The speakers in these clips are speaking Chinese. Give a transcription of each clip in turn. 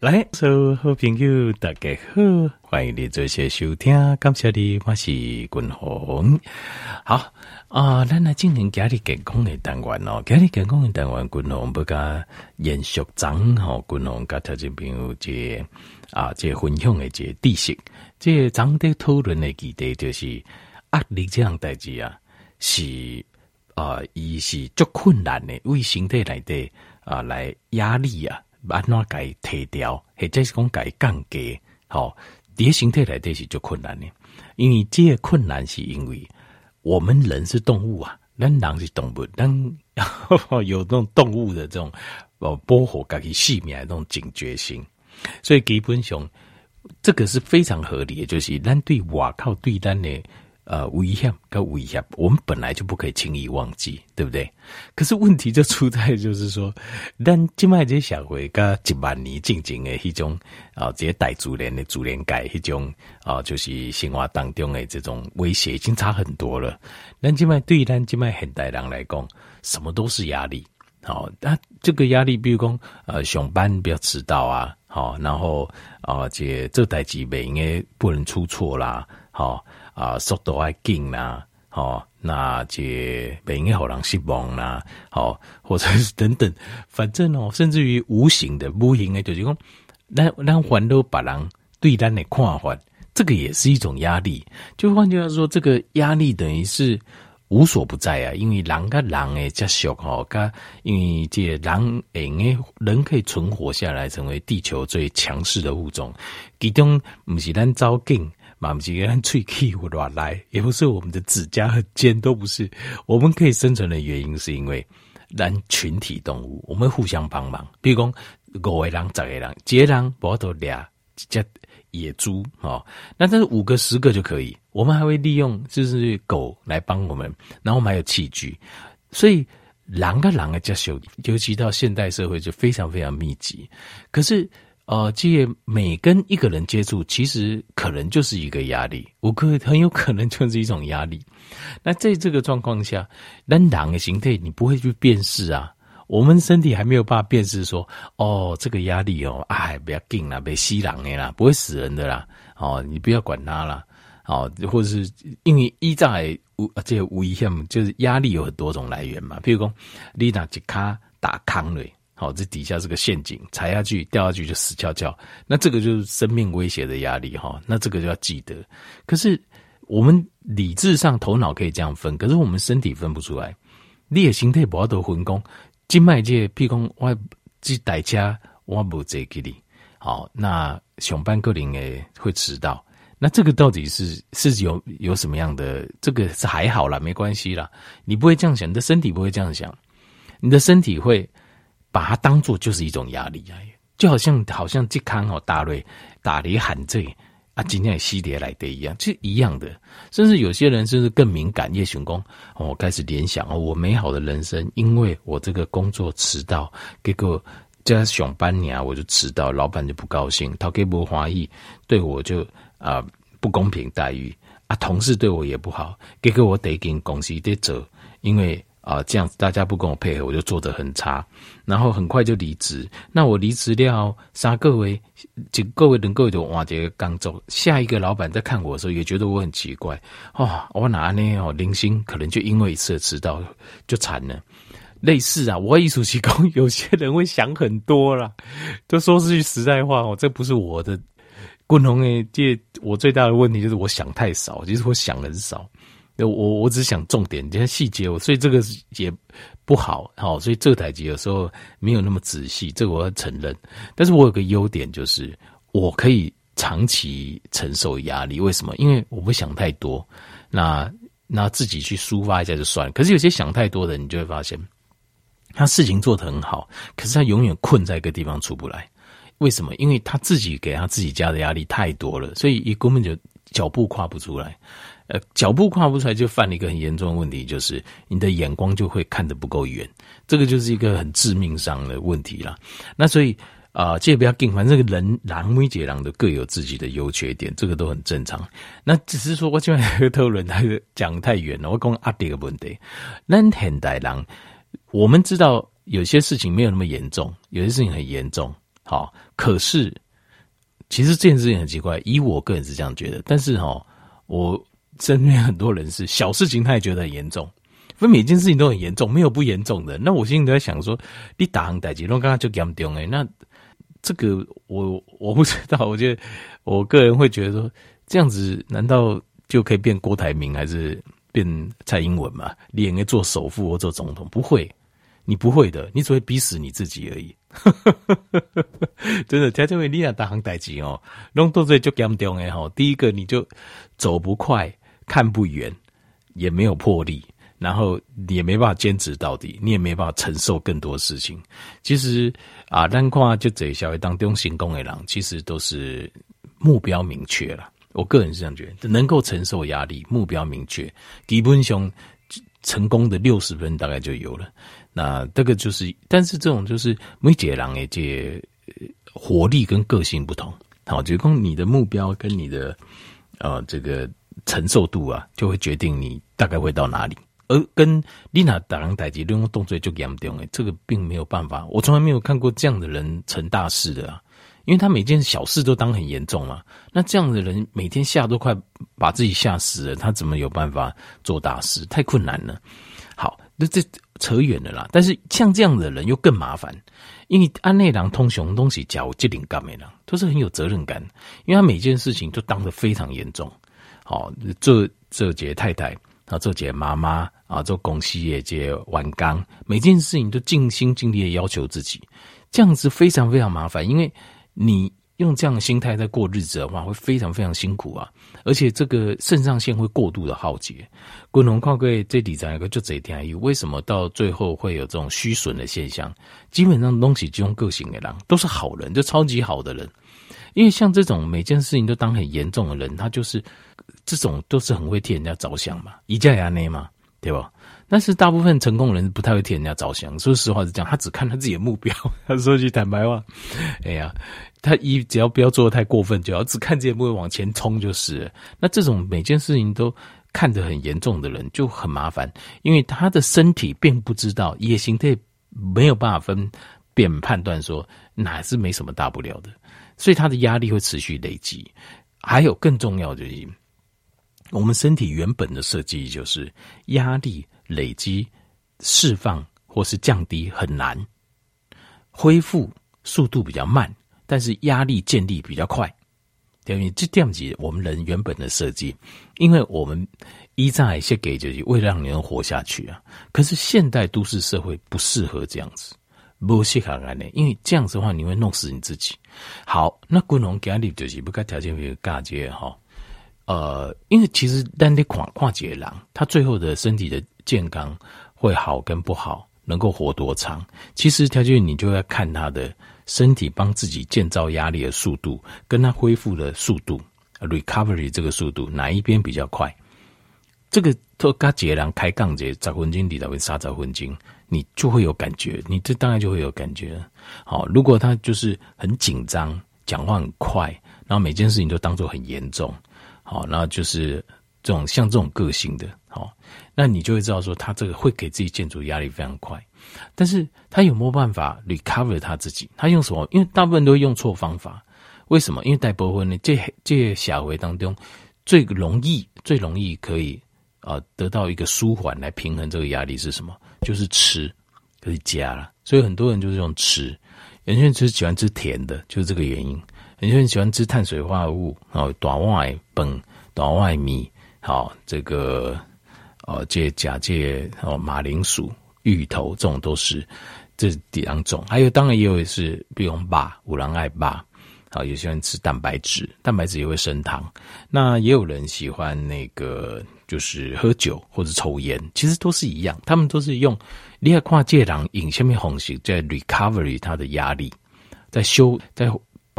来，所有好朋友大家好，欢迎你做些收听，感谢你，我是君鸿。好啊，咱来进行家里健康的单元哦，家里健康的单元，君鸿不加延续长吼，君鸿加条件朋友这啊，这分享的这知识，这长的讨论的议题就是压力这样代志啊，是啊，伊是足困难的，为身体来的啊，来压力啊。安怎改提掉，或者是讲改降低，好，啲身体来底是最困难的，因为这个困难是因为我们人是动物啊，咱人是动物，咱 有那种动物的这种哦保护家己性命的那种警觉性，所以基本上这个是非常合理的，就是咱对外靠对咱的。呃，危险跟危险，我们本来就不可以轻易忘记，对不对？可是问题就出在，就是说，咱今麦这社会跟一万年进前的一种啊，这些大自然的自然界一种啊，就是生活当中的这种威胁已经差很多了。咱今麦对于咱今麦现代人来讲，什么都是压力。好，那这个压力，比如讲呃，上班不要迟到啊，好，然后啊，这这代志袂应该不能出错啦，好。啊，速度还紧啦，好，那这不应该让人失望啦，好，或者是等等，反正哦，甚至于无形的、无形的，就是讲，咱咱烦恼别人对咱的看法，这个也是一种压力。就换句话说，这个压力等于是无所不在啊，因为人跟人诶接触吼，跟因为这人诶人可以存活下来，成为地球最强势的物种，其中不是咱走紧。马不吉跟脆气或乱来，也不是我们的指甲和尖，都不是。我们可以生存的原因，是因为咱群体动物，我们互相帮忙。比如讲，五个人、十个人，一个人不都俩一只野猪哦，那这是五个、十个就可以。我们还会利用就是狗来帮我们，然后我们还有器具，所以狼跟狼的接触，尤其到现代社会就非常非常密集。可是。呃，这每跟一个人接触，其实可能就是一个压力，我可很有可能就是一种压力。那在这个状况下，人的形态你不会去辨识啊。我们身体还没有办法辨识说，哦，这个压力哦，哎，不要紧啦，被吸狼的啦，不会死人的啦。哦，你不要管它啦。哦，或者是因为依在无这个危险，就是压力有很多种来源嘛。比如讲，你拿吉卡打康瑞。好，这底下是个陷阱，踩下去掉下去就死翘翘。那这个就是生命威胁的压力哈。那这个就要记得。可是我们理智上头脑可以这样分，可是我们身体分不出来。你的身体不要得分工，静脉界譬如讲我这代车我不这给你。好，那上班个人诶会迟到。那这个到底是是有有什么样的？这个是还好啦，没关系啦。你不会这样想，你的身体不会这样想，你的身体会。把它当做就是一种压力啊，就好像好像这康哦大瑞打雷喊这啊，今天也西碟来的一样，是一样的。甚至有些人甚至更敏感，叶雄公哦开始联想哦，我美好的人生，因为我这个工作迟到，结果加上班年我就迟到，老板就不高兴，他给不欢喜，对我就啊、不公平待遇啊，同事对我也不好，结果我得跟公司得走，因为。啊，这样子大家不跟我配合，我就做得很差，然后很快就离职。那我离职了，杀各位，就各位能够就瓦杰刚走，下一个老板在看我的时候也觉得我很奇怪。哦，我哪呢？哦，零星可能就因为一次迟到就惨了。类似啊，我艺术系工，有些人会想很多啦。都说是句实在话哦，这不是我的共同诶，这我最大的问题就是我想太少，其实我想很少。我我只想重点，这些细节，我所以这个也不好，好，所以这台机有时候没有那么仔细，这个我要承认。但是我有个优点，就是我可以长期承受压力。为什么？因为我不想太多，那那自己去抒发一下就算了。可是有些想太多的，你就会发现他事情做得很好，可是他永远困在一个地方出不来。为什么？因为他自己给他自己加的压力太多了，所以一根本就脚步跨不出来。呃，脚步跨不出来，就犯了一个很严重的问题，就是你的眼光就会看得不够远，这个就是一个很致命伤的问题了。那所以啊，这、也不要定，反正这个人人每一个人都各有自己的优缺点，这个都很正常。那只是说我今晚有个讨论，他讲太远了。我讲阿迪的问题，那现代人，我们知道有些事情没有那么严重，有些事情很严重。好，可是其实这件事情很奇怪，以我个人是这样觉得，但是哈，我身边很多人是小事情他也觉得很严重，分每件事情都很严重，没有不严重的。那我心里都在想说，你打行代志，我刚刚就严重诶，那这个我我不知道，我觉得我个人会觉得说，这样子难道就可以变郭台铭还是？变蔡英文嘛，你应该做首富或做总统，不会，你不会的，你只会逼死你自己而已。真的，在这位你俩大行代志哦，弄到这就严重哎吼。第一个，你就走不快，看不远，也没有魄力，然后也没办法坚持到底，你也没办法承受更多事情。其实啊，单看就这一小会当中成功的人，其实都是目标明确了。我个人是这样觉得，能够承受压力，目标明确，基本上成功的六十分大概就有了。那这个就是，但是这种就是每个人的这活力跟个性不同，好，就讲你的目标跟你的呃这个承受度啊，就会决定你大概会到哪里。而跟丽娜打人代志用动作就严重诶，这个并没有办法，我从来没有看过这样的人成大事的啊。因为他每件小事都当很严重嘛，那这样的人每天吓都快把自己吓死了，他怎么有办法做大事？太困难了。好，那这扯远了啦。但是像这样的人又更麻烦，因为安内郎通雄东西讲机灵干没了，都是很有责任感，因为他每件事情都当得非常严重。好，这这节太太啊，这节妈妈啊，这公司也接完刚，每件事情都尽心尽力的要求自己，这样子非常非常麻烦，因为。你用这样的心态在过日子的话，会非常非常辛苦啊！而且这个肾上腺会过度的耗竭。共同靠位这里讲一个就这一点，为什么到最后会有这种虚损的现象？基本上东西这种个性的人都是好人，就超级好的人。因为像这种每件事情都当很严重的人，他就是这种都是很会替人家着想嘛，一家人内嘛，对吧？但是大部分成功人不太会替人家着想，说实话是这样，他只看他自己的目标。他说句坦白话，哎呀，他一只要不要做得太过分，就要只看自己目标往前冲就是。那这种每件事情都看得很严重的人就很麻烦，因为他的身体并不知道，也形态没有办法分辨判断说哪是没什么大不了的，所以他的压力会持续累积。还有更重要的就是，我们身体原本的设计就是压力。累积、释放或是降低很难，恢复速度比较慢，但是压力建立比较快。等于这点子，我们人原本的设计，因为我们依仗一些给就是为了让你能活下去啊。可是现代都市社会不适合这样子，不适合安内，因为这样子的话你会弄死你自己。好，那滚龙给你就是不该条件比较尬接哈。呃，因为其实单得跨跨界狼，他最后的身体的。健康会好跟不好，能够活多长？其实条件你就要看他的身体帮自己建造压力的速度，跟他恢复的速度，recovery 这个速度哪一边比较快？这个都跟杰郎开杠节找魂经，底到会杀找魂经，你就会有感觉，你这当然就会有感觉。好，如果他就是很紧张，讲话很快，然后每件事情都当做很严重，好，那就是这种像这种个性的，好。那你就会知道说，他这个会给自己建筑压力非常快，但是他有没有办法 recover 他自己？他用什么？因为大部分都会用错方法。为什么？因为大部分呢，这这小回当中最容易、最容易可以啊、呃、得到一个舒缓来平衡这个压力是什么？就是吃，可以加了。所以很多人就是用吃，有些人只是喜欢吃甜的，就是这个原因。有些人喜欢吃碳水化合物，哦，短外本、短外米，好这个。哦，这假借哦，马铃薯、芋头这种都是这两种，还有当然也有是，比如爸五郎爱爸，好，也喜欢吃蛋白质，蛋白质也会升糖。那也有人喜欢那个就是喝酒或者抽烟，其实都是一样，他们都是用你要跨界狼引下面红型在 recovery 它的压力，在修在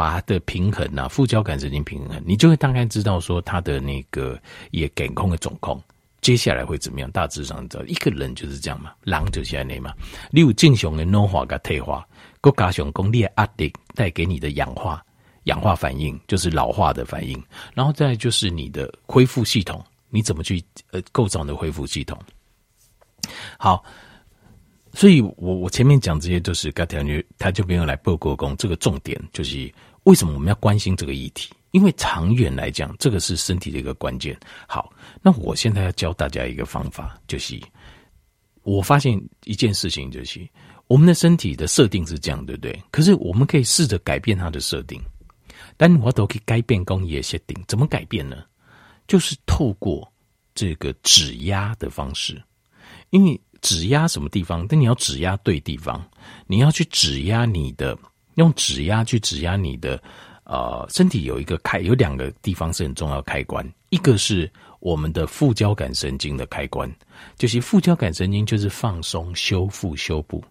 把它的平衡啊，副交感神经平衡，你就会大概知道说它的那个也感控的总控。接下来会怎么样？大致上知道，一个人就是这样嘛，狼就是安内嘛。你有正常的老化跟退化，国家上功力的压力带给你的氧化氧化反应，就是老化的反应。然后再就是你的恢复系统，你怎么去呃构造你的恢复系统？好，所以我我前面讲这些都是刚才他就没有来报过功，这个重点就是为什么我们要关心这个议题？因为长远来讲，这个是身体的一个关键。好，那我现在要教大家一个方法，就是我发现一件事情，就是我们的身体的设定是这样，对不对？可是我们可以试着改变它的设定，但我都可以改变工业设定，怎么改变呢？就是透过这个指压的方式，因为指压什么地方？但你要指压对地方，你要去指压你的，用指压去指压你的。呃，身体有一个开，有两个地方是很重要开关，一个是我们的副交感神经的开关，就是副交感神经就是放松、修复、修补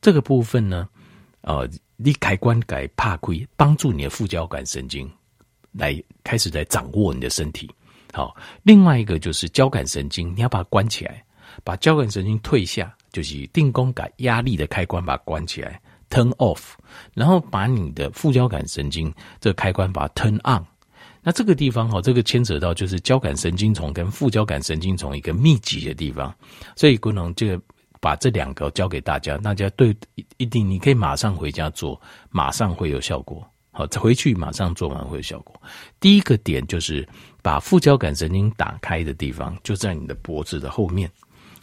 这个部分呢。呃，你开关改怕亏，帮助你的副交感神经来开始在掌握你的身体。好，另外一个就是交感神经，你要把它关起来，把交感神经退下，就是定功改压力的开关，把它关起来。Turn off，然后把你的副交感神经这个开关把它 turn on。那这个地方哈，这个牵扯到就是交感神经丛跟副交感神经丛一个密集的地方，所以功能这个把这两个教给大家，大家对一定你可以马上回家做，马上会有效果。好，回去马上做完会有效果。第一个点就是把副交感神经打开的地方，就在你的脖子的后面，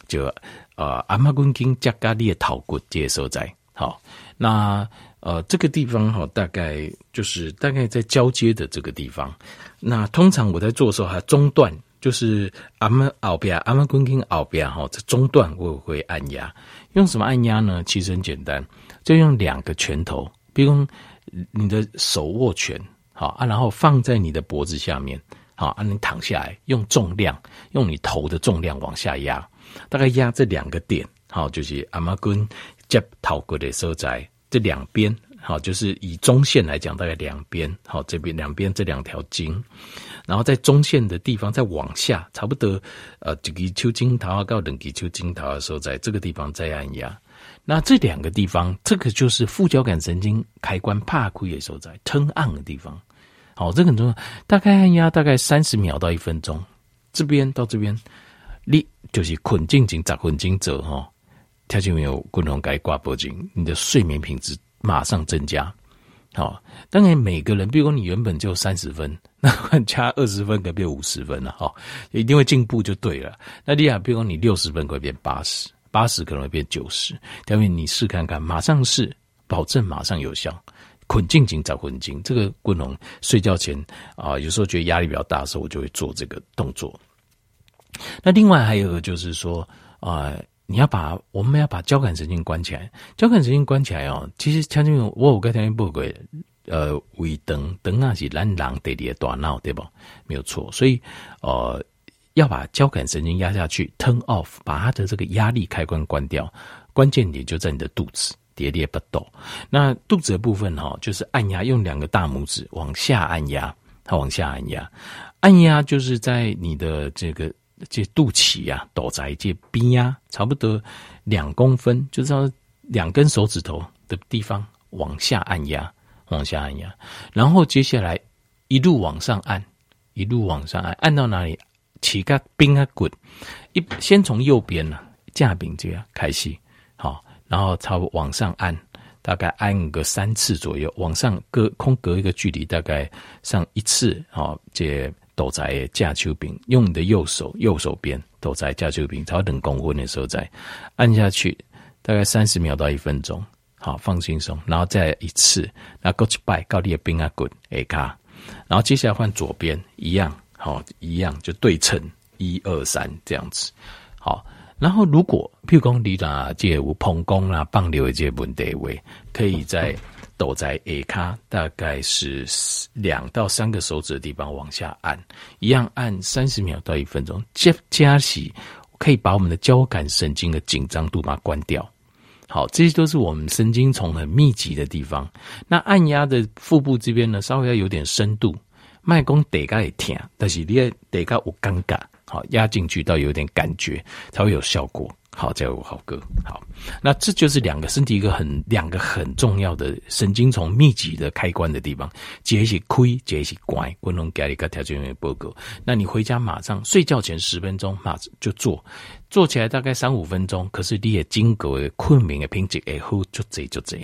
就呃阿妈滚经加咖列头骨接收在好。那呃，这个地方哈，大概就是大概在交接的这个地方。那通常我在做的时候，还中段就是阿们后边阿们滚经后边哈，这中段我会按压。用什么按压呢？其实很简单，就用两个拳头，比如你的手握拳，好啊，然后放在你的脖子下面，好啊，你躺下来，用重量，用你头的重量往下压，大概压这两个点，好，就是阿们滚。接头骨的所在，这两边好，就是以中线来讲，大概两边好，这边两边这两条筋，然后在中线的地方再往下，差不多呃，这个丘筋桃到两个丘筋桃的时候，在这个地方再按压。那这两个地方，这个就是副交感神经开关怕亏的所在，turn on 的地方。好，这个很重要，大概按压大概三十秒到一分钟，这边到这边，你就是捆进进砸困进走哈。条件没有共同该挂脖颈，你的睡眠品质马上增加。好，当然每个人，比如说你原本就三十分，那加二十分可变五十分了，哈，一定会进步就对了。那厉害，比如说你六十分可以变八十，八十可能会变九十。条件你试看看，马上试，保证马上有效。捆静静找捆静，这个滚龙睡觉前啊、有时候觉得压力比较大的时候，我就会做这个动作。那另外还有一个就是说啊。你要把我们要把交感神经关起来，交感神经关起来哦。其实像这种我有跟条件不轨，呃，胃灯灯那是咱人得的大脑对不？没有错，所以呃要把交感神经压下去，turn off，把它的这个压力开关关掉。关键点就在你的肚子，喋喋不抖。那肚子的部分哈、哦，就是按压，用两个大拇指往下按压，它往下按压，按压就是在你的这个。这肚脐呀，肚在这边呀，差不多两公分，就是说两根手指头的地方往下按压，往下按压，然后接下来一路往上按，一路往上按，按到哪里？起个冰啊滚，一先从右边呢，架柄这样开始，好，然后差不多往上按，大概按个三次左右，往上隔空隔一个距离，大概上一次，好，这。都在架丘柄，用你的右手右手边都在架丘柄，超等公分的时候再按下去，大概三十秒到一分钟，好放轻松，然后再一次，那过去拜高丽的冰啊滚哎卡，然后接下来换左边一样，好一样就对称一二三这样子，好，然后如果譬如讲你啦这有膀胱啦放流的这问题位，可以在。抖在 A 卡，大概是两到三个手指的地方往下按，一样按三十秒到一分钟。加加息可以把我们的交感神经的紧张度把它关掉。好，这些都是我们神经丛很密集的地方。那按压的腹部这边呢，稍微要有点深度，麦功得该也甜，但是你也得该有尴尬。好，压进去到有点感觉才会有效果。好，再有好歌。好，那这就是两个身体一个很两个很重要的神经丛密集的开关的地方，接一些亏，接一些乖，滚龙给一个条件报告。那你回家马上睡觉前十分钟，马上就做，做起来大概三五分钟，可是你也经过困眠的品质会好，就这就这。